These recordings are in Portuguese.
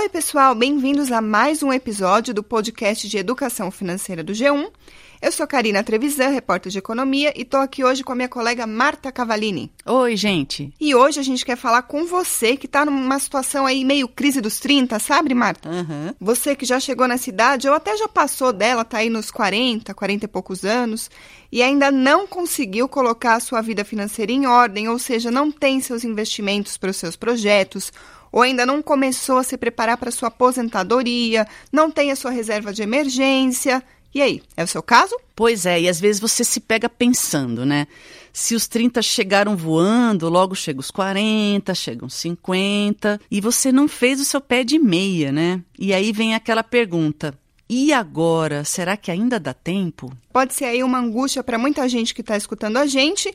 Oi, pessoal, bem-vindos a mais um episódio do podcast de Educação Financeira do G1. Eu sou Karina Trevisan, repórter de economia, e estou aqui hoje com a minha colega Marta Cavalini. Oi, gente. E hoje a gente quer falar com você que está numa situação aí meio crise dos 30, sabe, Marta? Uhum. Você que já chegou na cidade ou até já passou dela, tá aí nos 40, 40 e poucos anos, e ainda não conseguiu colocar a sua vida financeira em ordem, ou seja, não tem seus investimentos para os seus projetos ou ainda não começou a se preparar para sua aposentadoria, não tem a sua reserva de emergência. E aí, é o seu caso? Pois é, e às vezes você se pega pensando, né? Se os 30 chegaram voando, logo chega os 40, chegam os 50, e você não fez o seu pé de meia, né? E aí vem aquela pergunta: e agora, será que ainda dá tempo? Pode ser aí uma angústia para muita gente que está escutando a gente.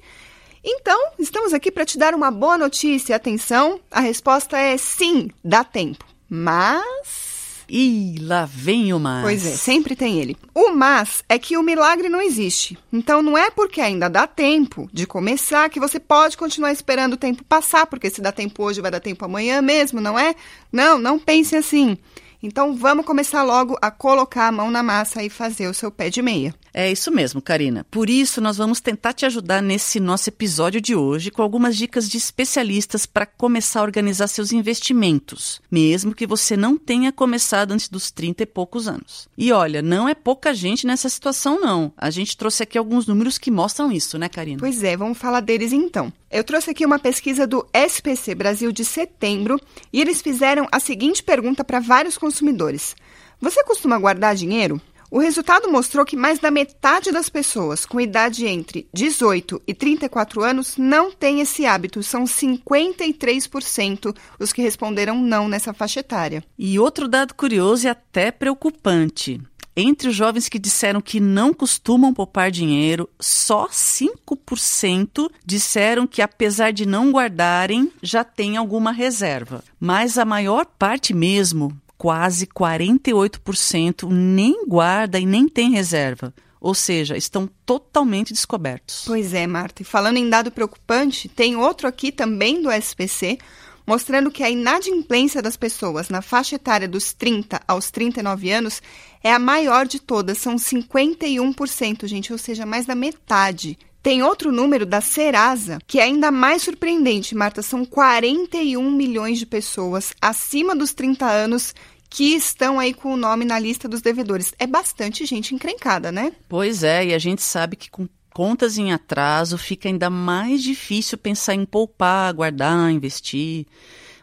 Então, estamos aqui para te dar uma boa notícia. Atenção, a resposta é sim, dá tempo. Mas Ih, lá vem o mas. Pois é, sempre tem ele. O mas é que o milagre não existe. Então não é porque ainda dá tempo de começar que você pode continuar esperando o tempo passar, porque se dá tempo hoje vai dar tempo amanhã mesmo, não é? Não, não pense assim. Então vamos começar logo a colocar a mão na massa e fazer o seu pé de meia. É isso mesmo, Karina. Por isso, nós vamos tentar te ajudar nesse nosso episódio de hoje com algumas dicas de especialistas para começar a organizar seus investimentos, mesmo que você não tenha começado antes dos 30 e poucos anos. E olha, não é pouca gente nessa situação, não. A gente trouxe aqui alguns números que mostram isso, né, Karina? Pois é, vamos falar deles então. Eu trouxe aqui uma pesquisa do SPC Brasil de setembro e eles fizeram a seguinte pergunta para vários consumidores: Você costuma guardar dinheiro? O resultado mostrou que mais da metade das pessoas com idade entre 18 e 34 anos não tem esse hábito. São 53% os que responderam não nessa faixa etária. E outro dado curioso e até preocupante. Entre os jovens que disseram que não costumam poupar dinheiro, só 5% disseram que, apesar de não guardarem, já têm alguma reserva. Mas a maior parte mesmo quase 48% nem guarda e nem tem reserva. Ou seja, estão totalmente descobertos. Pois é, Marta. E falando em dado preocupante, tem outro aqui também do SPC, mostrando que a inadimplência das pessoas na faixa etária dos 30 aos 39 anos é a maior de todas, são 51%, gente, ou seja, mais da metade. Tem outro número da Serasa que é ainda mais surpreendente, Marta. São 41 milhões de pessoas acima dos 30 anos que estão aí com o nome na lista dos devedores. É bastante gente encrencada, né? Pois é, e a gente sabe que com contas em atraso fica ainda mais difícil pensar em poupar, guardar, investir.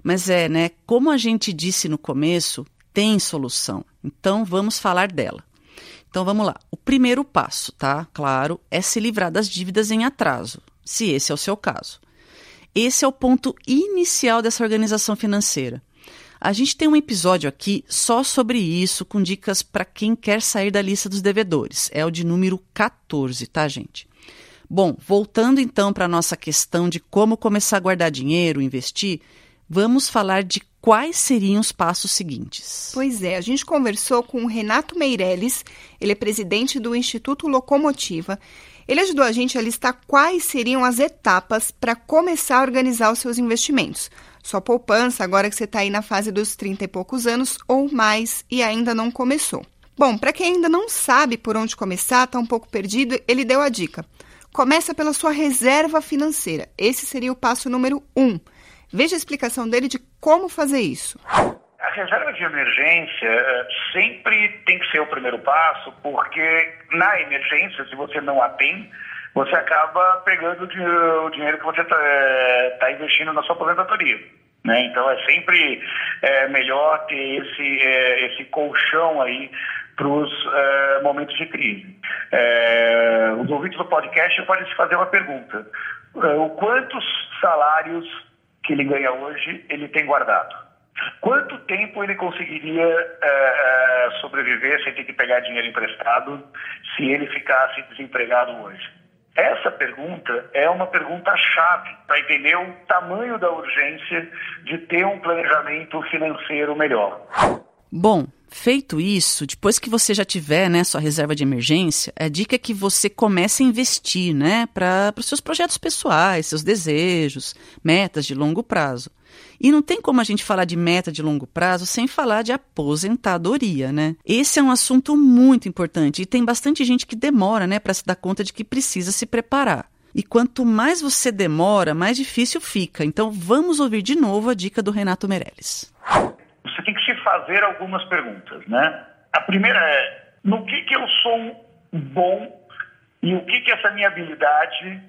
Mas é, né? Como a gente disse no começo, tem solução. Então vamos falar dela. Então vamos lá. O primeiro passo, tá? Claro, é se livrar das dívidas em atraso, se esse é o seu caso. Esse é o ponto inicial dessa organização financeira. A gente tem um episódio aqui só sobre isso, com dicas para quem quer sair da lista dos devedores. É o de número 14, tá, gente? Bom, voltando então para a nossa questão de como começar a guardar dinheiro, investir, vamos falar de quais seriam os passos seguintes. Pois é, a gente conversou com o Renato Meirelles, ele é presidente do Instituto Locomotiva. Ele ajudou a gente a listar quais seriam as etapas para começar a organizar os seus investimentos. Sua poupança, agora que você está aí na fase dos 30 e poucos anos ou mais e ainda não começou. Bom, para quem ainda não sabe por onde começar, está um pouco perdido, ele deu a dica. Começa pela sua reserva financeira. Esse seria o passo número um. Veja a explicação dele de como fazer isso. A reserva de emergência eh, sempre tem que ser o primeiro passo, porque na emergência, se você não a tem, você acaba pegando o dinheiro que você está é, tá investindo na sua aposentadoria. Né? Então é sempre é, melhor ter esse, é, esse colchão aí para os é, momentos de crise. É, os ouvintes do podcast podem se fazer uma pergunta. É, quantos salários que ele ganha hoje ele tem guardado? Quanto tempo ele conseguiria sobreviver sem ter que pegar dinheiro emprestado se ele ficasse desempregado hoje? Essa pergunta é uma pergunta-chave para entender o tamanho da urgência de ter um planejamento financeiro melhor. Bom, Feito isso, depois que você já tiver né, sua reserva de emergência, a dica é que você comece a investir né, para os seus projetos pessoais, seus desejos, metas de longo prazo. E não tem como a gente falar de meta de longo prazo sem falar de aposentadoria, né? Esse é um assunto muito importante e tem bastante gente que demora, né, para se dar conta de que precisa se preparar. E quanto mais você demora, mais difícil fica. Então vamos ouvir de novo a dica do Renato Meirelles você tem que se fazer algumas perguntas, né? A primeira é, no que, que eu sou bom e o que, que essa minha habilidade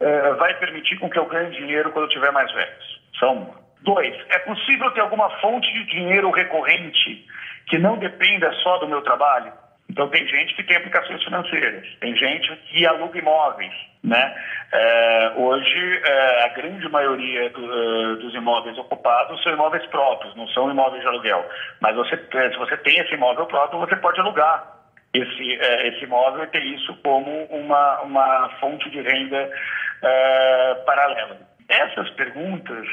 uh, vai permitir com que eu ganhe dinheiro quando eu tiver mais velho? São uma. Dois, é possível ter alguma fonte de dinheiro recorrente que não dependa só do meu trabalho? Então, tem gente que tem aplicações financeiras, tem gente que aluga imóveis. Né? É, hoje, é, a grande maioria do, uh, dos imóveis ocupados são imóveis próprios, não são imóveis de aluguel. Mas você, se você tem esse imóvel próprio, você pode alugar esse, é, esse imóvel e ter isso como uma, uma fonte de renda é, paralela. Essas perguntas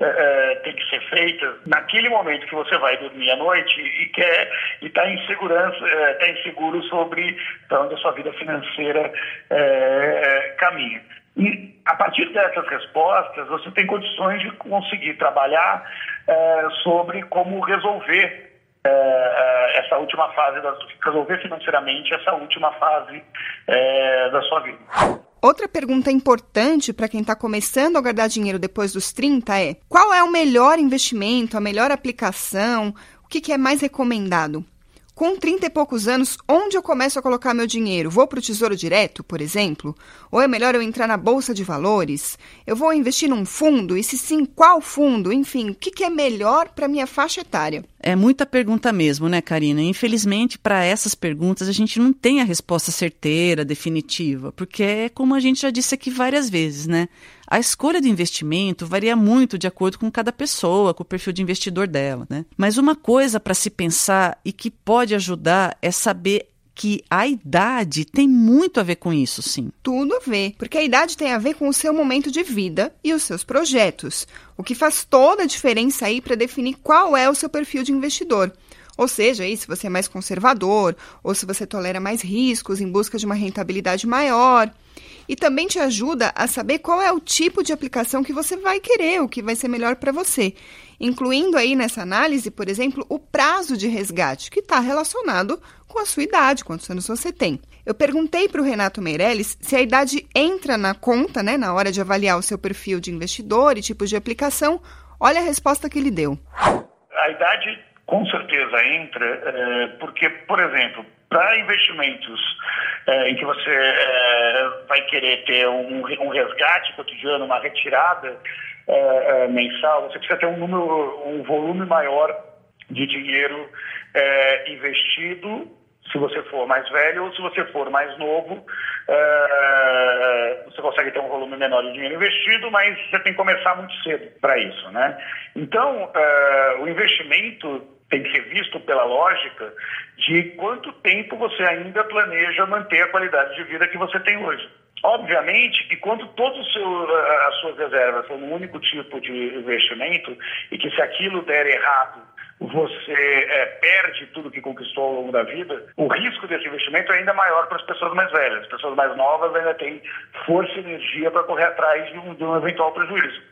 é, têm que ser feitas naquele momento que você vai dormir à noite e quer e está em segurança, está é, inseguro sobre para onde a sua vida financeira é, caminha. E a partir dessas respostas, você tem condições de conseguir trabalhar sobre como resolver essa última fase, da, resolver financeiramente essa última fase da sua vida. Outra pergunta importante para quem está começando a guardar dinheiro depois dos 30 é: qual é o melhor investimento, a melhor aplicação, o que, que é mais recomendado? Com 30 e poucos anos, onde eu começo a colocar meu dinheiro? Vou para o Tesouro Direto, por exemplo? Ou é melhor eu entrar na Bolsa de Valores? Eu vou investir num fundo? E se sim, qual fundo? Enfim, o que, que é melhor para minha faixa etária? É muita pergunta mesmo, né, Karina? Infelizmente, para essas perguntas, a gente não tem a resposta certeira, definitiva, porque é como a gente já disse aqui várias vezes, né? A escolha do investimento varia muito de acordo com cada pessoa, com o perfil de investidor dela, né? Mas uma coisa para se pensar e que pode ajudar é saber que a idade tem muito a ver com isso, sim. Tudo a ver, porque a idade tem a ver com o seu momento de vida e os seus projetos, o que faz toda a diferença aí para definir qual é o seu perfil de investidor. Ou seja, aí, se você é mais conservador ou se você tolera mais riscos em busca de uma rentabilidade maior e também te ajuda a saber qual é o tipo de aplicação que você vai querer, o que vai ser melhor para você, incluindo aí nessa análise, por exemplo, o prazo de resgate, que está relacionado com a sua idade, quantos anos você tem. Eu perguntei para o Renato Meirelles se a idade entra na conta, né, na hora de avaliar o seu perfil de investidor e tipos de aplicação. Olha a resposta que ele deu. A idade com certeza entra, é, porque, por exemplo, para investimentos é, em que você é, vai querer ter um, um, resgate cotidiano, uma retirada é, é, mensal, você precisa ter um número, um volume maior de dinheiro é, investido, se você for mais velho ou se você for mais novo, você consegue ter um volume menor de dinheiro investido, mas você tem que começar muito cedo para isso, né? Então, o investimento tem que ser visto pela lógica de quanto tempo você ainda planeja manter a qualidade de vida que você tem hoje. Obviamente que quando todas as suas reservas são um único tipo de investimento e que se aquilo der errado você é, perde tudo que conquistou ao longo da vida, o risco desse investimento é ainda maior para as pessoas mais velhas. As pessoas mais novas ainda têm força e energia para correr atrás de um, de um eventual prejuízo.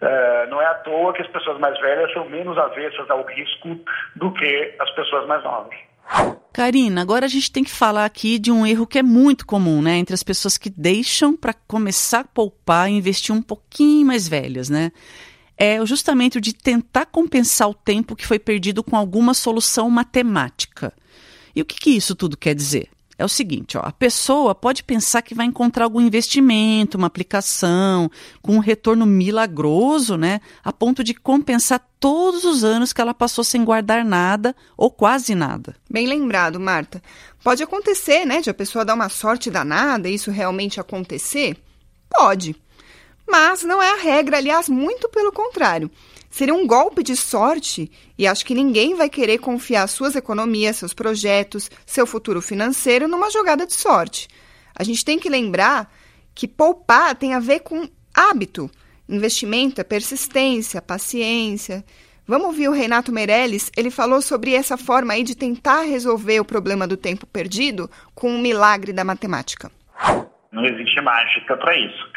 É, não é à toa que as pessoas mais velhas são menos avessas ao risco do que as pessoas mais novas. Karina, agora a gente tem que falar aqui de um erro que é muito comum, né, entre as pessoas que deixam para começar a poupar e investir um pouquinho mais velhas, né? É justamente o de tentar compensar o tempo que foi perdido com alguma solução matemática. E o que, que isso tudo quer dizer? É o seguinte, ó, a pessoa pode pensar que vai encontrar algum investimento, uma aplicação com um retorno milagroso, né, a ponto de compensar todos os anos que ela passou sem guardar nada ou quase nada. Bem lembrado, Marta. Pode acontecer, né, de a pessoa dar uma sorte danada e isso realmente acontecer? Pode. Mas não é a regra, aliás, muito pelo contrário. Seria um golpe de sorte e acho que ninguém vai querer confiar suas economias, seus projetos, seu futuro financeiro numa jogada de sorte. A gente tem que lembrar que poupar tem a ver com hábito. Investimento é persistência, paciência. Vamos ouvir o Renato Meirelles? Ele falou sobre essa forma aí de tentar resolver o problema do tempo perdido com o milagre da matemática. Não existe mágica para isso.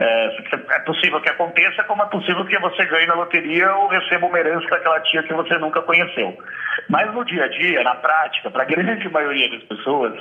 É, é, possível que aconteça, como é possível que você ganhe na loteria ou receba uma herança daquela tia que você nunca conheceu. Mas no dia a dia, na prática, para a grande maioria das pessoas,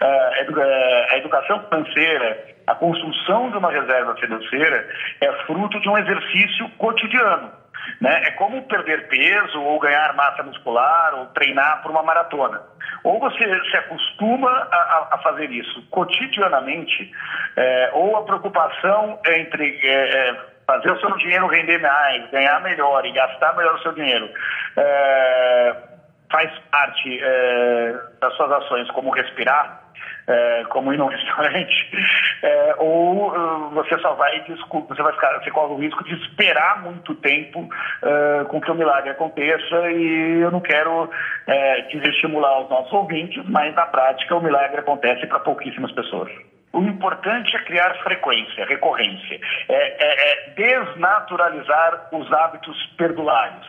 é, é, a educação financeira, a construção de uma reserva financeira é fruto de um exercício cotidiano. Né? É como perder peso ou ganhar massa muscular ou treinar por uma maratona. Ou você se acostuma a, a fazer isso cotidianamente, é, ou a preocupação entre é, é, fazer o seu dinheiro render mais, ganhar melhor e gastar melhor o seu dinheiro é, faz parte é, das suas ações, como respirar, é, como ir num restaurante, é, ou você só vai, você vai ficar, você corre o risco de esperar muito tempo com que o milagre aconteça e eu não quero é, desestimular os nossos ouvintes, mas na prática o milagre acontece para pouquíssimas pessoas. O importante é criar frequência, recorrência, é, é, é desnaturalizar os hábitos perdulários,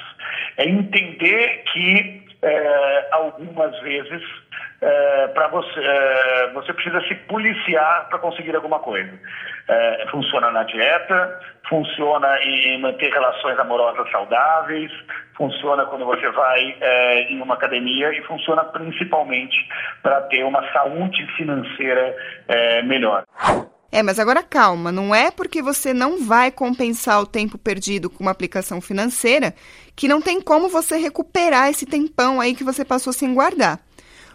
é entender que é, algumas vezes é, para você, é, você precisa se policiar para conseguir alguma coisa. É, funciona na dieta, funciona em manter relações amorosas saudáveis, funciona quando você vai é, em uma academia e funciona principalmente para ter uma saúde financeira é, melhor. É, mas agora calma, não é porque você não vai compensar o tempo perdido com uma aplicação financeira que não tem como você recuperar esse tempão aí que você passou sem guardar.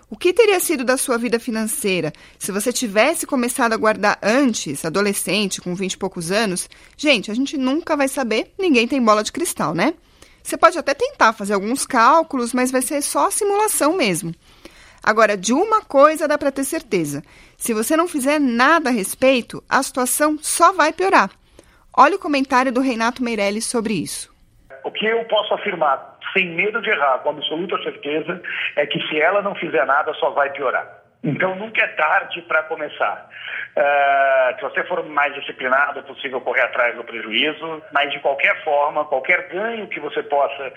O que teria sido da sua vida financeira se você tivesse começado a guardar antes, adolescente, com 20 e poucos anos? Gente, a gente nunca vai saber, ninguém tem bola de cristal, né? Você pode até tentar fazer alguns cálculos, mas vai ser só simulação mesmo. Agora, de uma coisa dá para ter certeza: se você não fizer nada a respeito, a situação só vai piorar. Olha o comentário do Renato Meirelles sobre isso. O que eu posso afirmar sem medo de errar, com absoluta certeza, é que se ela não fizer nada, só vai piorar. Então nunca é tarde para começar. Uh, se você for mais disciplinado, é possível correr atrás do prejuízo, mas de qualquer forma, qualquer ganho que você possa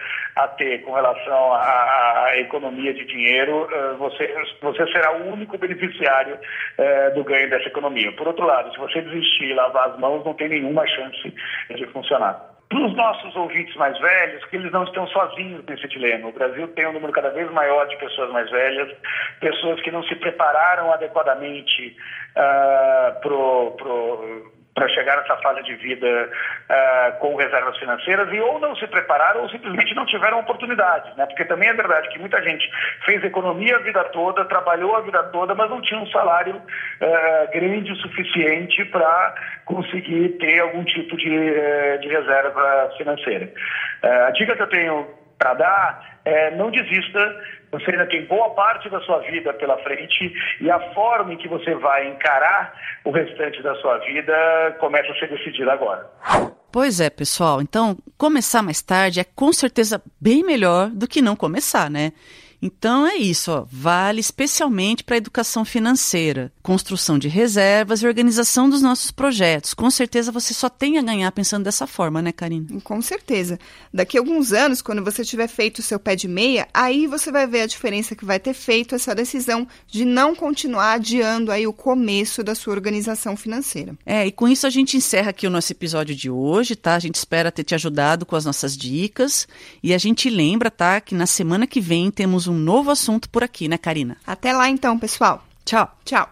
ter com relação à, à economia de dinheiro, uh, você, você será o único beneficiário uh, do ganho dessa economia. Por outro lado, se você desistir e lavar as mãos, não tem nenhuma chance de funcionar para os nossos ouvintes mais velhos, que eles não estão sozinhos nesse dilema. O Brasil tem um número cada vez maior de pessoas mais velhas, pessoas que não se prepararam adequadamente uh, pro, pro para chegar nessa fase de vida uh, com reservas financeiras e ou não se prepararam ou simplesmente não tiveram oportunidade, né? Porque também é verdade que muita gente fez economia a vida toda, trabalhou a vida toda, mas não tinha um salário uh, grande o suficiente para conseguir ter algum tipo de, uh, de reserva financeira. a dica que eu tenho para dar é não desista você ainda tem boa parte da sua vida pela frente e a forma em que você vai encarar o restante da sua vida começa a ser decidida agora. Pois é, pessoal. Então, começar mais tarde é com certeza bem melhor do que não começar, né? Então é isso, ó, vale especialmente para a educação financeira, construção de reservas e organização dos nossos projetos. Com certeza você só tem a ganhar pensando dessa forma, né, Karina? Com certeza. Daqui a alguns anos, quando você tiver feito o seu pé de meia, aí você vai ver a diferença que vai ter feito essa decisão de não continuar adiando aí o começo da sua organização financeira. É, e com isso a gente encerra aqui o nosso episódio de hoje, tá? A gente espera ter te ajudado com as nossas dicas e a gente lembra, tá, que na semana que vem temos um um novo assunto por aqui, né, Karina? Até lá então, pessoal. Tchau. Tchau.